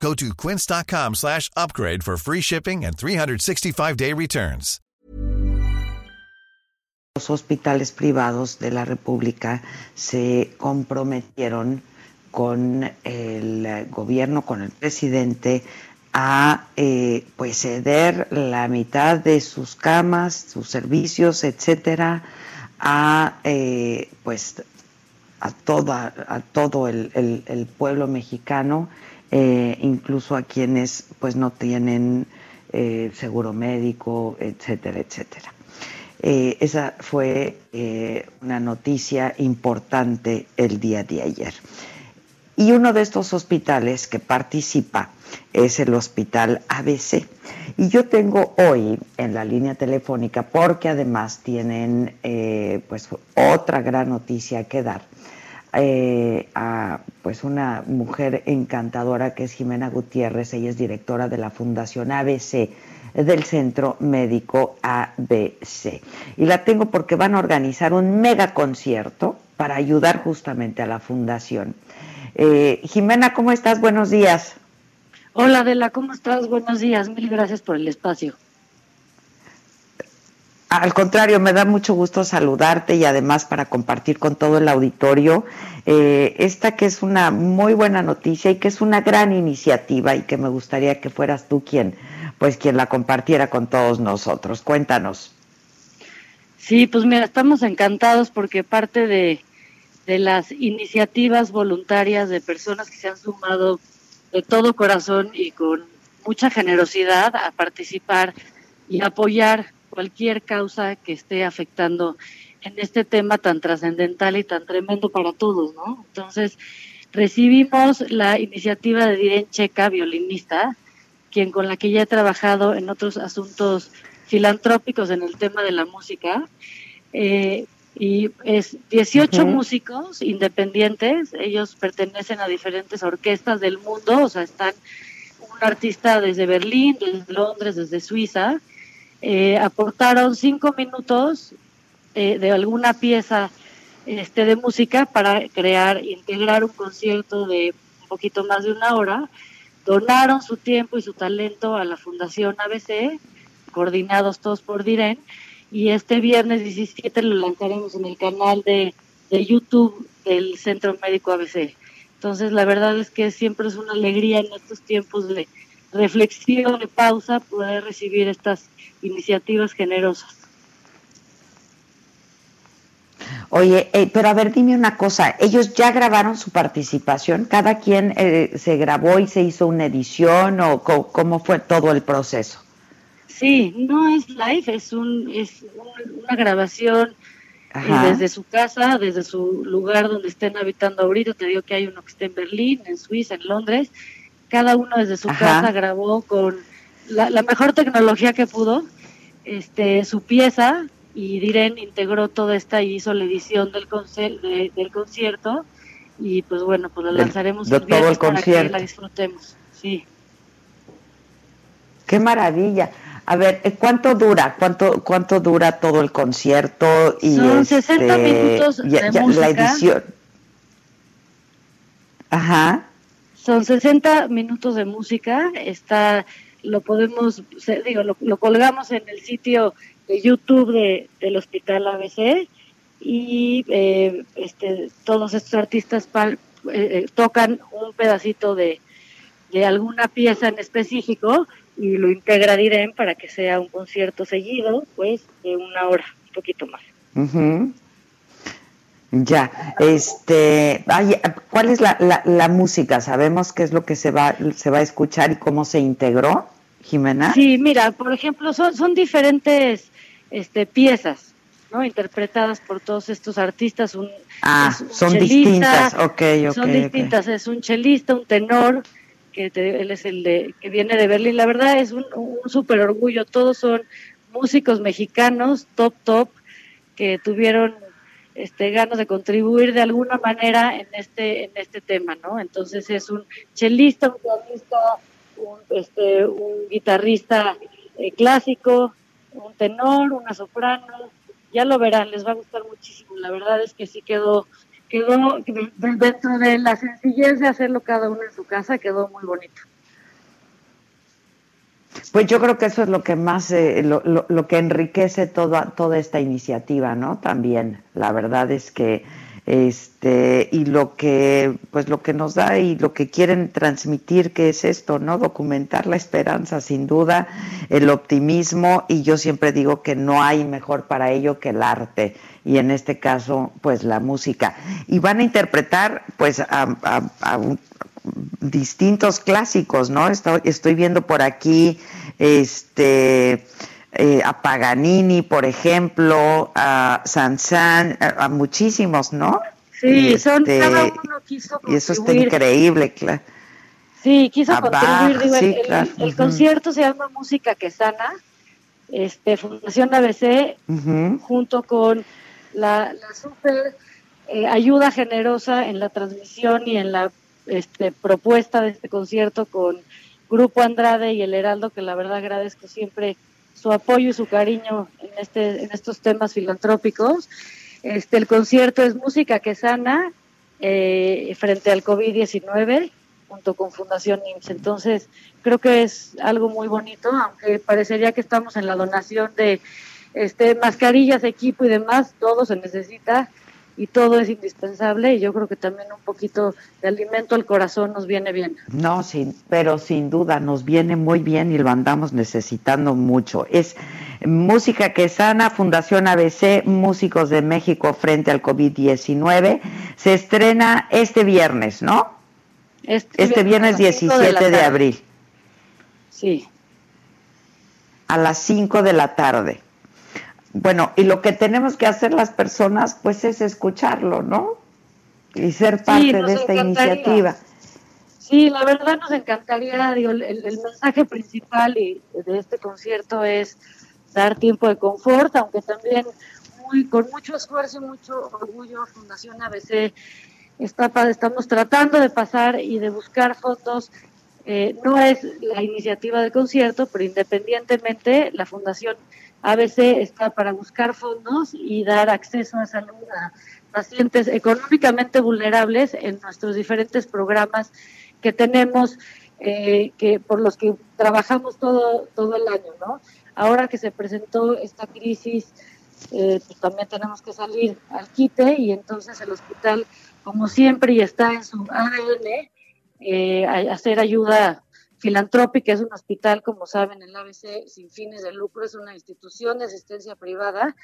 Go to quince.com slash upgrade for free shipping and 365-day returns. Los hospitales privados de la República se comprometieron con el gobierno, con el presidente, a eh, pues ceder la mitad de sus camas, sus servicios, etcétera, a eh, pues a toda a todo el pueblo mexicano, eh, incluso a quienes pues no tienen eh, seguro médico, etcétera, etcétera. Eh, esa fue una noticia importante el día de ayer. Y uno de estos hospitales que participa es el Hospital ABC. Y yo tengo hoy en la línea telefónica, porque además tienen pues otra gran noticia que dar, eh, a pues una mujer encantadora que es Jimena Gutiérrez, ella es directora de la Fundación ABC del Centro Médico ABC. Y la tengo porque van a organizar un mega concierto para ayudar justamente a la fundación. Eh, Jimena, ¿cómo estás? Buenos días. Hola Adela, ¿cómo estás? Buenos días, mil gracias por el espacio. Al contrario, me da mucho gusto saludarte y además para compartir con todo el auditorio eh, esta que es una muy buena noticia y que es una gran iniciativa y que me gustaría que fueras tú quien, pues quien la compartiera con todos nosotros. Cuéntanos. Sí, pues mira, estamos encantados porque parte de, de las iniciativas voluntarias de personas que se han sumado de todo corazón y con mucha generosidad a participar y apoyar cualquier causa que esté afectando en este tema tan trascendental y tan tremendo para todos, ¿no? Entonces, recibimos la iniciativa de Diren Checa, violinista, quien con la que ya he trabajado en otros asuntos filantrópicos en el tema de la música. Eh, y es 18 Ujú. músicos independientes, ellos pertenecen a diferentes orquestas del mundo, o sea, están un artista desde Berlín, desde Londres, desde Suiza, eh, aportaron cinco minutos eh, de alguna pieza este, de música para crear, integrar un concierto de un poquito más de una hora, donaron su tiempo y su talento a la Fundación ABC, coordinados todos por Diren, y este viernes 17 lo lanzaremos en el canal de, de YouTube del Centro Médico ABC. Entonces, la verdad es que siempre es una alegría en estos tiempos de reflexión, de pausa, poder recibir estas iniciativas generosas. Oye, eh, pero a ver, dime una cosa, ellos ya grabaron su participación, cada quien eh, se grabó y se hizo una edición o co- cómo fue todo el proceso. Sí, no es live, es un es un- una grabación eh, desde su casa, desde su lugar donde estén habitando ahorita. Te digo que hay uno que está en Berlín, en Suiza, en Londres. Cada uno desde su Ajá. casa grabó con la, la mejor tecnología que pudo este su pieza y Diren integró toda esta y hizo la edición del, de- del concierto y pues bueno, pues la lanzaremos de el todo el para que la disfrutemos. Sí. Qué maravilla. A ver, eh, ¿cuánto dura? ¿Cuánto cuánto dura todo el concierto y Son 60 este, minutos ya- de ya la música. edición? Ajá. Son 60 minutos de música, está, lo podemos, digo, lo, colgamos en el sitio de YouTube de, del Hospital ABC y eh, este, todos estos artistas pal- eh, eh, tocan un pedacito de, de alguna pieza en específico y lo integra Diren para que sea un concierto seguido, pues, de una hora, un poquito más. Ujú. Ya, este, ay, ¿cuál es la, la, la música? ¿Sabemos qué es lo que se va, se va a escuchar y cómo se integró, Jimena? Sí, mira, por ejemplo, son, son diferentes este, piezas, ¿no? Interpretadas por todos estos artistas. Un, Ah, un son chelista, distintas, ok, ok. Son distintas, es un chelista, un tenor, que te- él es el de, que viene de Berlín. La verdad es un, un súper orgullo, todos son músicos mexicanos top top que tuvieron este, ganas de contribuir de alguna manera en este en este tema, ¿no? Entonces es un chelista, un pianista, un, este, un guitarrista eh, clásico, un tenor, una soprano, ya lo verán, les va a gustar muchísimo. La verdad es que sí quedó quedó dentro de la sencillez de hacerlo cada uno en su casa, quedó muy bonito. Pues yo creo que eso es lo que más, eh, lo, lo, que enriquece toda, toda esta iniciativa, ¿no? También, la verdad es que, este, y lo que, pues lo que nos da y lo que quieren transmitir, que es esto, ¿no? Documentar la esperanza, sin duda, el optimismo, y yo siempre digo que no hay mejor para ello que el arte, y en este caso, pues la música. Y van a interpretar, pues, a, a un, distintos clásicos, ¿no? Estoy, viendo por aquí este eh, a Paganini, por ejemplo, a Sansan, a, muchísimos, ¿no? Sí, son este, cada uno quiso Y eso está increíble, claro. Sí, quiso contribuir. el, concierto se llama Música que sana, este, Fundación ABC, junto con la, la super eh, ayuda generosa en la transmisión y en la este, propuesta de este concierto con Grupo Andrade y el Heraldo, que la verdad agradezco siempre su apoyo y su cariño en, este, en estos temas filantrópicos. Este, el concierto es Música que Sana eh, frente al COVID-19 junto con Fundación IMSS. Entonces, creo que es algo muy bonito, aunque parecería que estamos en la donación de este, mascarillas, equipo y demás, todo se necesita y todo es indispensable y yo creo que también un poquito de alimento al corazón nos viene bien. No, sin, pero sin duda nos viene muy bien y lo andamos necesitando mucho. Es Música que sana, Fundación ABC, Músicos de México frente al COVID-19. Se estrena este viernes, ¿no? Este, este viernes, 17 de abril. Sí. A las 5 de la tarde. Bueno, y lo que tenemos que hacer las personas, pues es escucharlo, ¿no? Y ser parte de esta iniciativa. Sí, la verdad nos encantaría, digo, el, el, mensaje principal de este concierto es dar tiempo de confort, aunque también muy, con mucho esfuerzo y mucho orgullo Fundación ABC está, estamos tratando de pasar y de buscar fotos. Eh, no es la iniciativa del concierto, pero independientemente la Fundación ABC está para buscar fondos y dar acceso a salud a pacientes económicamente vulnerables en nuestros diferentes programas que tenemos, eh, que por los que trabajamos todo, todo el año, ¿no? Ahora que se presentó esta crisis, eh, pues también tenemos que salir al quite y entonces el hospital, como siempre, y está en su ADN, eh, hacer ayuda filantrópica, es un hospital, como saben, el ABC sin fines de lucro, es una institución de asistencia privada,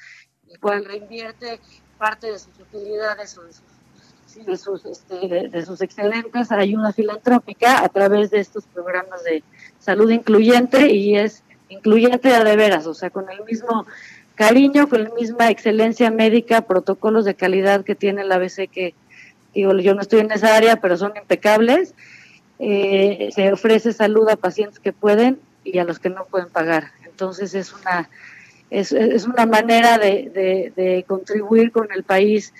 el cual reinvierte parte de sus utilidades o de sus, este, de, a ayuda filantrópica a través de estos programas de salud incluyente y es incluyente de veras, o sea, con el mismo cariño, con la misma excelencia médica, protocolos de calidad que tiene el ABC que, digo, yo no estoy en esa área, pero son impecables eh, se ofrece salud a pacientes que pueden y a los que no pueden pagar. Entonces es una es, es una manera de, de, contribuir con el país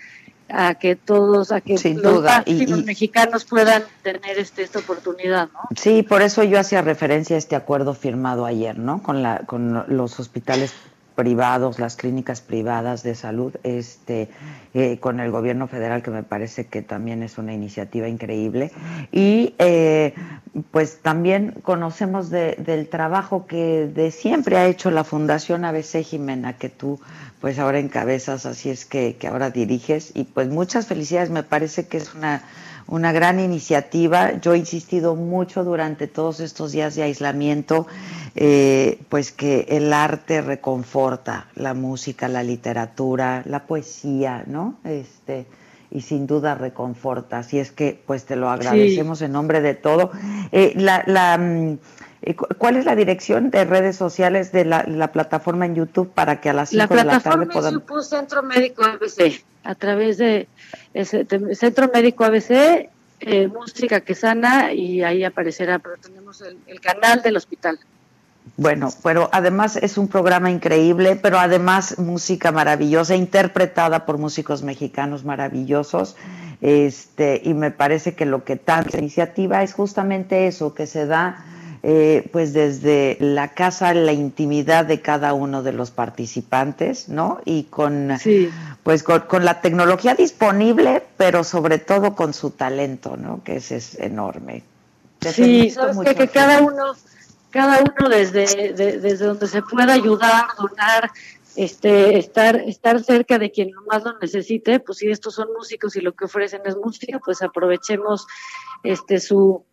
a que todos, a que los, mexicanos puedan tener este, esta oportunidad, ¿no? Sí, por eso yo hacía referencia a este acuerdo firmado ayer, ¿no? Con la, con los hospitales privados, las clínicas privadas de salud, este, eh, con el gobierno federal, que me parece que también es una iniciativa increíble. Y eh, pues también conocemos del trabajo que de siempre ha hecho la Fundación ABC Jimena, que tú pues ahora encabezas, así es que, que ahora diriges. Y pues muchas felicidades, me parece que es una una gran iniciativa. Yo he insistido mucho durante todos estos días de aislamiento, eh, pues que el arte reconforta, la música, la literatura, la poesía, ¿no? Este, y sin duda reconforta. Así es que, pues te lo agradecemos en nombre de todo. Eh, la, la mm, ¿Cuál es la dirección de redes sociales de la, plataforma en YouTube para que a las 5 de la tarde podamos... La plataforma Centro Médico ABC, a través de, ese, Centro Médico ABC, eh, Música que Sana, y ahí aparecerá, pero tenemos el, canal del hospital. Bueno, pero además es un programa increíble, pero además música maravillosa, interpretada por músicos mexicanos maravillosos. Este, y me parece que lo que tal iniciativa es justamente eso, que se da eh, pues desde la casa, la intimidad de cada uno de los participantes, ¿no? Y con, pues con, la tecnología disponible, pero sobre todo con su talento, ¿no? Que ese es enorme. sí, sabes que, cada uno, cada uno desde, desde donde se pueda ayudar, donar, este, estar, estar cerca de quien más lo necesite, pues si estos son músicos y lo que ofrecen es música, pues aprovechemos este su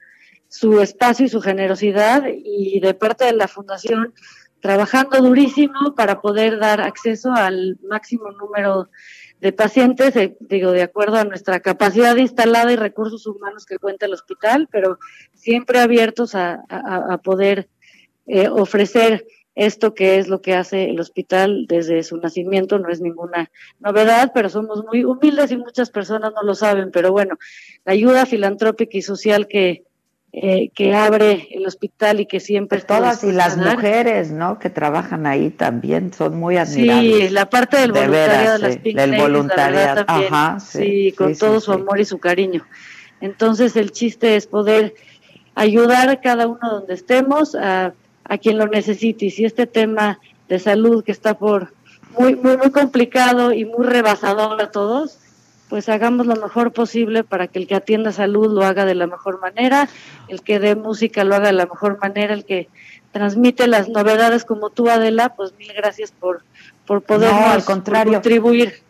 su espacio y su generosidad y de parte de la fundación trabajando durísimo para poder dar acceso al máximo número de pacientes, eh, digo, de acuerdo a nuestra capacidad instalada y recursos humanos que cuenta el hospital, pero siempre abiertos a, poder eh, ofrecer esto que es lo que hace el hospital desde su nacimiento, no es ninguna novedad, pero somos muy humildes y muchas personas no lo saben, pero bueno, la ayuda filantrópica y social que, eh, que abre el hospital y que siempre todas y las mujeres no que trabajan ahí también son muy admirables. sí la parte del voluntariado de, las Pink del voluntariado. Ajá, sí, con todo su amor y su cariño. Entonces el chiste es poder ayudar a cada uno donde estemos a, a quien lo necesite. Y si este tema de salud que está por muy muy muy complicado y muy rebasador a todos pues hagamos lo mejor posible para que el que atienda salud lo haga de la mejor manera, el que dé música lo haga de la mejor manera, el que transmite las novedades como tú, Adela, pues mil gracias por, por poder al contrario. contribuir.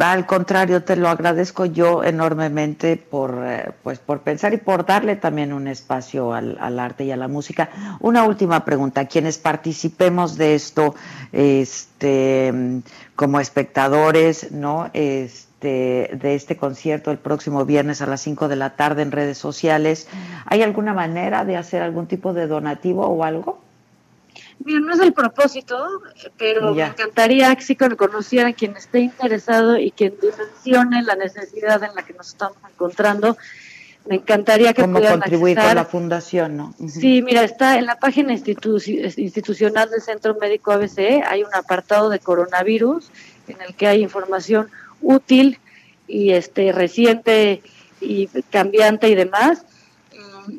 Al contrario, te lo agradezco yo enormemente por, eh, pues por pensar y por darle también un espacio al, al, arte y a la música. Una última pregunta, quienes participemos de esto, este, como espectadores, ¿no? Este, de, este concierto el próximo viernes a las 5 de la tarde en redes sociales. ¿Hay alguna manera de hacer algún tipo de donativo o algo? Mira, no es el propósito, pero me encantaría que sí conociera quien esté interesado y quien dimensione la necesidad en la que nos estamos encontrando. Me encantaría que ¿Cómo contribuir con la fundación, no? Sí, mira, está en la página institucional del Centro Médico ABC, hay un apartado de coronavirus en el que hay información útil y este reciente y cambiante y demás.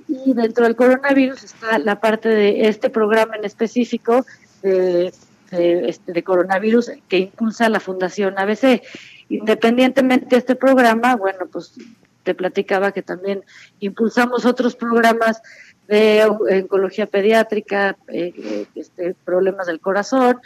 Y dentro del coronavirus está la parte de este programa en específico de, este, de coronavirus que impulsa la Fundación ABC. Independientemente de este programa, bueno, pues te platicaba que también impulsamos otros programas de oncología pediátrica, eh, este, problemas del corazón,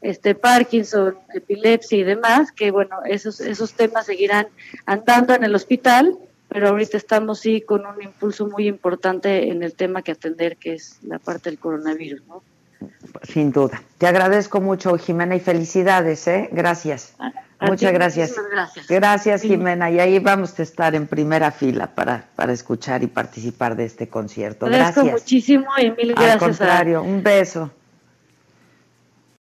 este Parkinson, epilepsia y demás, que bueno, esos, esos temas seguirán andando en el hospital, pero ahorita estamos sí con un impulso muy importante en el tema que atender, que es la parte del coronavirus, ¿no? Sin duda. Te agradezco mucho, Jimena, y felicidades, ¿eh? Gracias. Muchas gracias. gracias. Gracias, Jimena. Y ahí vamos a estar en primera fila para, para escuchar y participar de este concierto. Agradezco gracias. muchísimo y mil gracias. Al contrario, un beso.